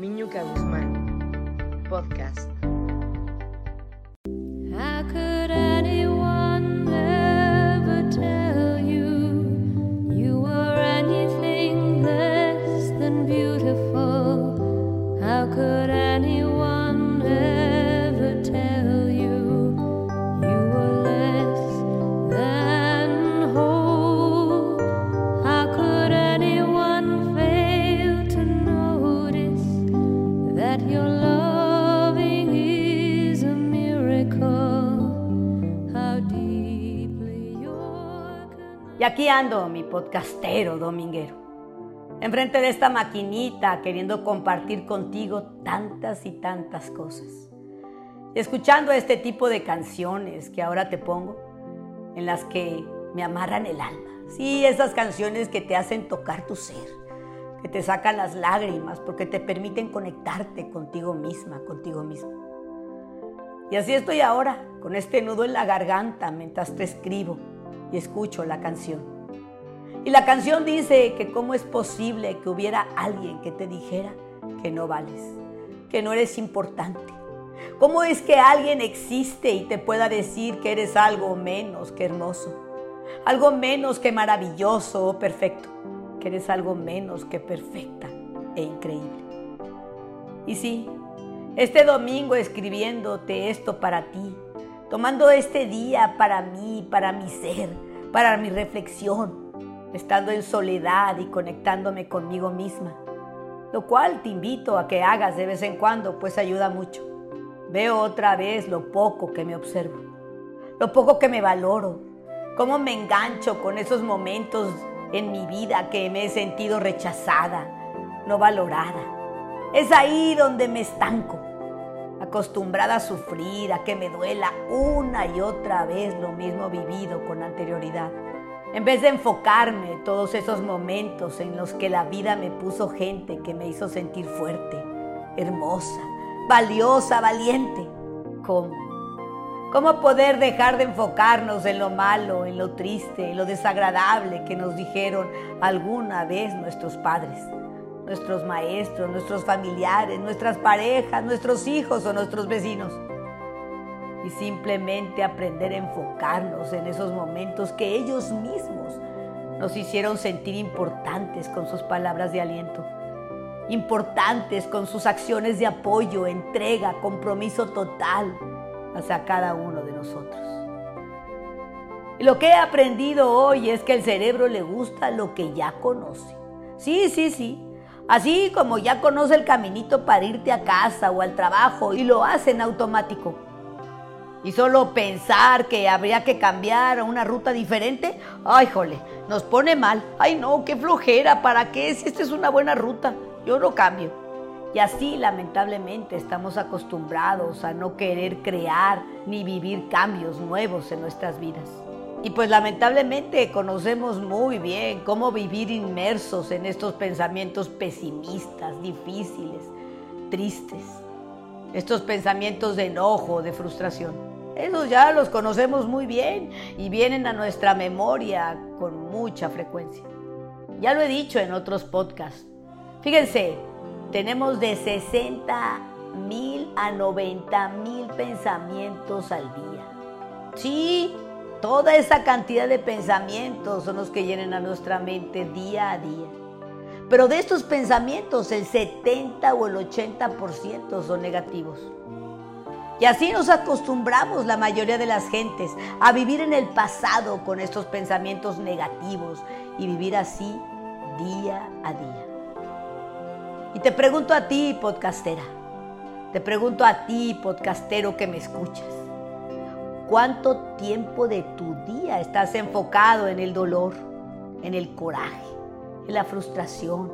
Miñuca Guzmán, podcast. How could anyone ever tell you you were anything less than beautiful? How could anyone Y aquí ando, mi podcastero dominguero, enfrente de esta maquinita queriendo compartir contigo tantas y tantas cosas. Y escuchando este tipo de canciones que ahora te pongo, en las que me amarran el alma. Sí, esas canciones que te hacen tocar tu ser, que te sacan las lágrimas porque te permiten conectarte contigo misma, contigo mismo. Y así estoy ahora, con este nudo en la garganta mientras te escribo y escucho la canción. Y la canción dice que cómo es posible que hubiera alguien que te dijera que no vales, que no eres importante. ¿Cómo es que alguien existe y te pueda decir que eres algo menos que hermoso, algo menos que maravilloso o perfecto, que eres algo menos que perfecta e increíble? Y sí, este domingo escribiéndote esto para ti, tomando este día para mí, para mi ser, para mi reflexión, estando en soledad y conectándome conmigo misma, lo cual te invito a que hagas de vez en cuando, pues ayuda mucho. Veo otra vez lo poco que me observo, lo poco que me valoro, cómo me engancho con esos momentos en mi vida que me he sentido rechazada, no valorada. Es ahí donde me estanco, acostumbrada a sufrir, a que me duela una y otra vez lo mismo vivido con anterioridad. En vez de enfocarme en todos esos momentos en los que la vida me puso gente que me hizo sentir fuerte, hermosa, valiosa, valiente. ¿Cómo? ¿Cómo poder dejar de enfocarnos en lo malo, en lo triste, en lo desagradable que nos dijeron alguna vez nuestros padres, nuestros maestros, nuestros familiares, nuestras parejas, nuestros hijos o nuestros vecinos? Y simplemente aprender a enfocarnos en esos momentos que ellos mismos nos hicieron sentir importantes con sus palabras de aliento importantes con sus acciones de apoyo, entrega, compromiso total hacia cada uno de nosotros. Lo que he aprendido hoy es que el cerebro le gusta lo que ya conoce. Sí, sí, sí. Así como ya conoce el caminito para irte a casa o al trabajo y lo hace en automático. Y solo pensar que habría que cambiar a una ruta diferente, ay, jole, nos pone mal. Ay, no, qué flojera, ¿para qué? Si esta es una buena ruta, yo no cambio. Y así, lamentablemente, estamos acostumbrados a no querer crear ni vivir cambios nuevos en nuestras vidas. Y pues lamentablemente conocemos muy bien cómo vivir inmersos en estos pensamientos pesimistas, difíciles, tristes. Estos pensamientos de enojo, de frustración. Esos ya los conocemos muy bien y vienen a nuestra memoria con mucha frecuencia. Ya lo he dicho en otros podcasts. Fíjense, tenemos de 60 mil a 90 mil pensamientos al día. Sí, toda esa cantidad de pensamientos son los que llenan a nuestra mente día a día. Pero de estos pensamientos el 70 o el 80% son negativos. Y así nos acostumbramos la mayoría de las gentes a vivir en el pasado con estos pensamientos negativos y vivir así día a día. Y te pregunto a ti, podcastera, te pregunto a ti, podcastero que me escuchas, ¿cuánto tiempo de tu día estás enfocado en el dolor, en el coraje, en la frustración,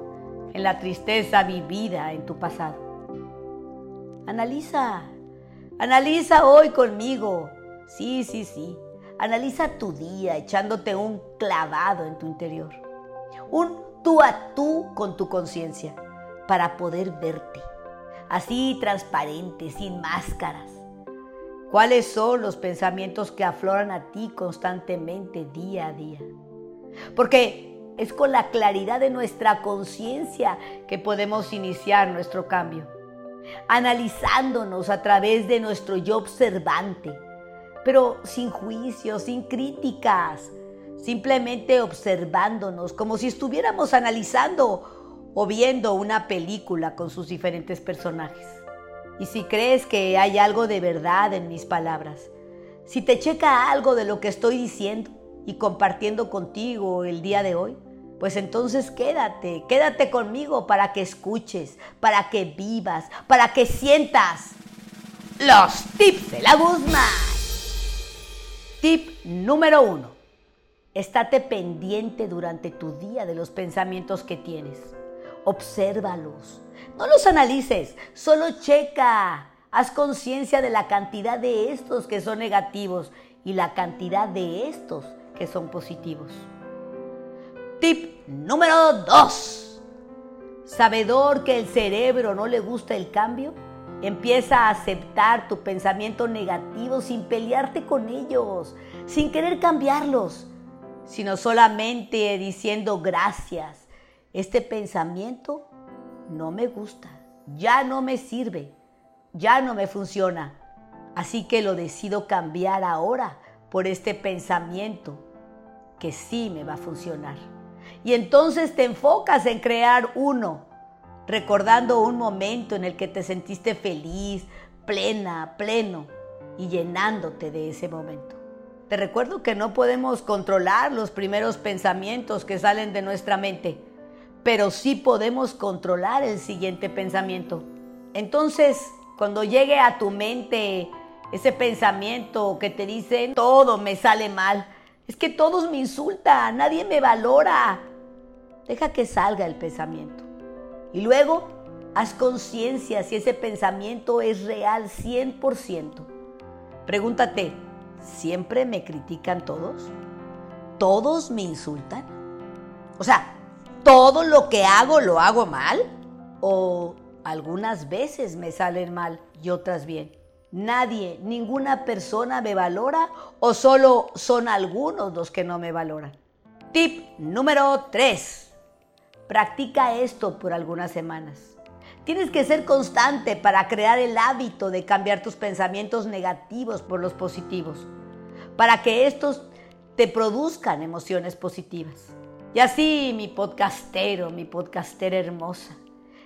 en la tristeza vivida en tu pasado? Analiza Analiza hoy conmigo. Sí, sí, sí. Analiza tu día echándote un clavado en tu interior. Un tú a tú con tu conciencia para poder verte. Así transparente, sin máscaras. ¿Cuáles son los pensamientos que afloran a ti constantemente día a día? Porque es con la claridad de nuestra conciencia que podemos iniciar nuestro cambio. Analizándonos a través de nuestro yo observante, pero sin juicios, sin críticas, simplemente observándonos como si estuviéramos analizando o viendo una película con sus diferentes personajes. Y si crees que hay algo de verdad en mis palabras, si te checa algo de lo que estoy diciendo y compartiendo contigo el día de hoy, pues entonces quédate, quédate conmigo para que escuches, para que vivas, para que sientas los tips de la Guzmán. Tip número uno. Estate pendiente durante tu día de los pensamientos que tienes. Obsérvalos. No los analices, solo checa. Haz conciencia de la cantidad de estos que son negativos y la cantidad de estos que son positivos. Tip número 2. Sabedor que el cerebro no le gusta el cambio, empieza a aceptar tu pensamiento negativo sin pelearte con ellos, sin querer cambiarlos, sino solamente diciendo gracias. Este pensamiento no me gusta, ya no me sirve ya no me funciona. Así que lo decido cambiar ahora por este pensamiento que sí me va a funcionar. Y entonces te enfocas en crear uno, recordando un momento en el que te sentiste feliz, plena, pleno y llenándote de ese momento. Te recuerdo que no podemos controlar los primeros pensamientos que salen de nuestra mente, pero sí podemos controlar el siguiente pensamiento. Entonces, cuando llegue a tu mente ese pensamiento que te dice, todo me sale mal, es que todos me insultan, nadie me valora. Deja que salga el pensamiento. Y luego haz conciencia si ese pensamiento es real 100%. Pregúntate, ¿siempre me critican todos? ¿Todos me insultan? O sea, ¿todo lo que hago lo hago mal? ¿O algunas veces me salen mal y otras bien. Nadie, ninguna persona me valora o solo son algunos los que no me valoran. Tip número 3. Practica esto por algunas semanas. Tienes que ser constante para crear el hábito de cambiar tus pensamientos negativos por los positivos, para que estos te produzcan emociones positivas. Y así, mi podcastero, mi podcastera hermosa,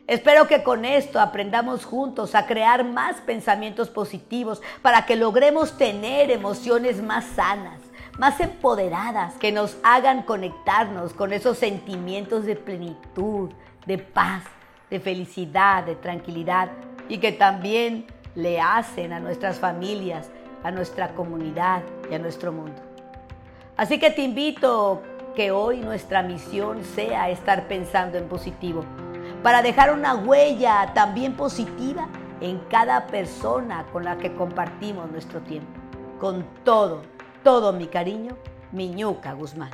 Espero que con esto aprendamos juntos a crear más pensamientos positivos para que logremos tener emociones más sanas, más empoderadas, que nos hagan conectarnos con esos sentimientos de plenitud, de paz, de felicidad, de tranquilidad y que también le hacen a nuestras familias, a nuestra comunidad y a nuestro mundo. Así que te invito que hoy nuestra misión sea estar pensando en positivo para dejar una huella también positiva en cada persona con la que compartimos nuestro tiempo. Con todo, todo mi cariño, Miñuca Guzmán.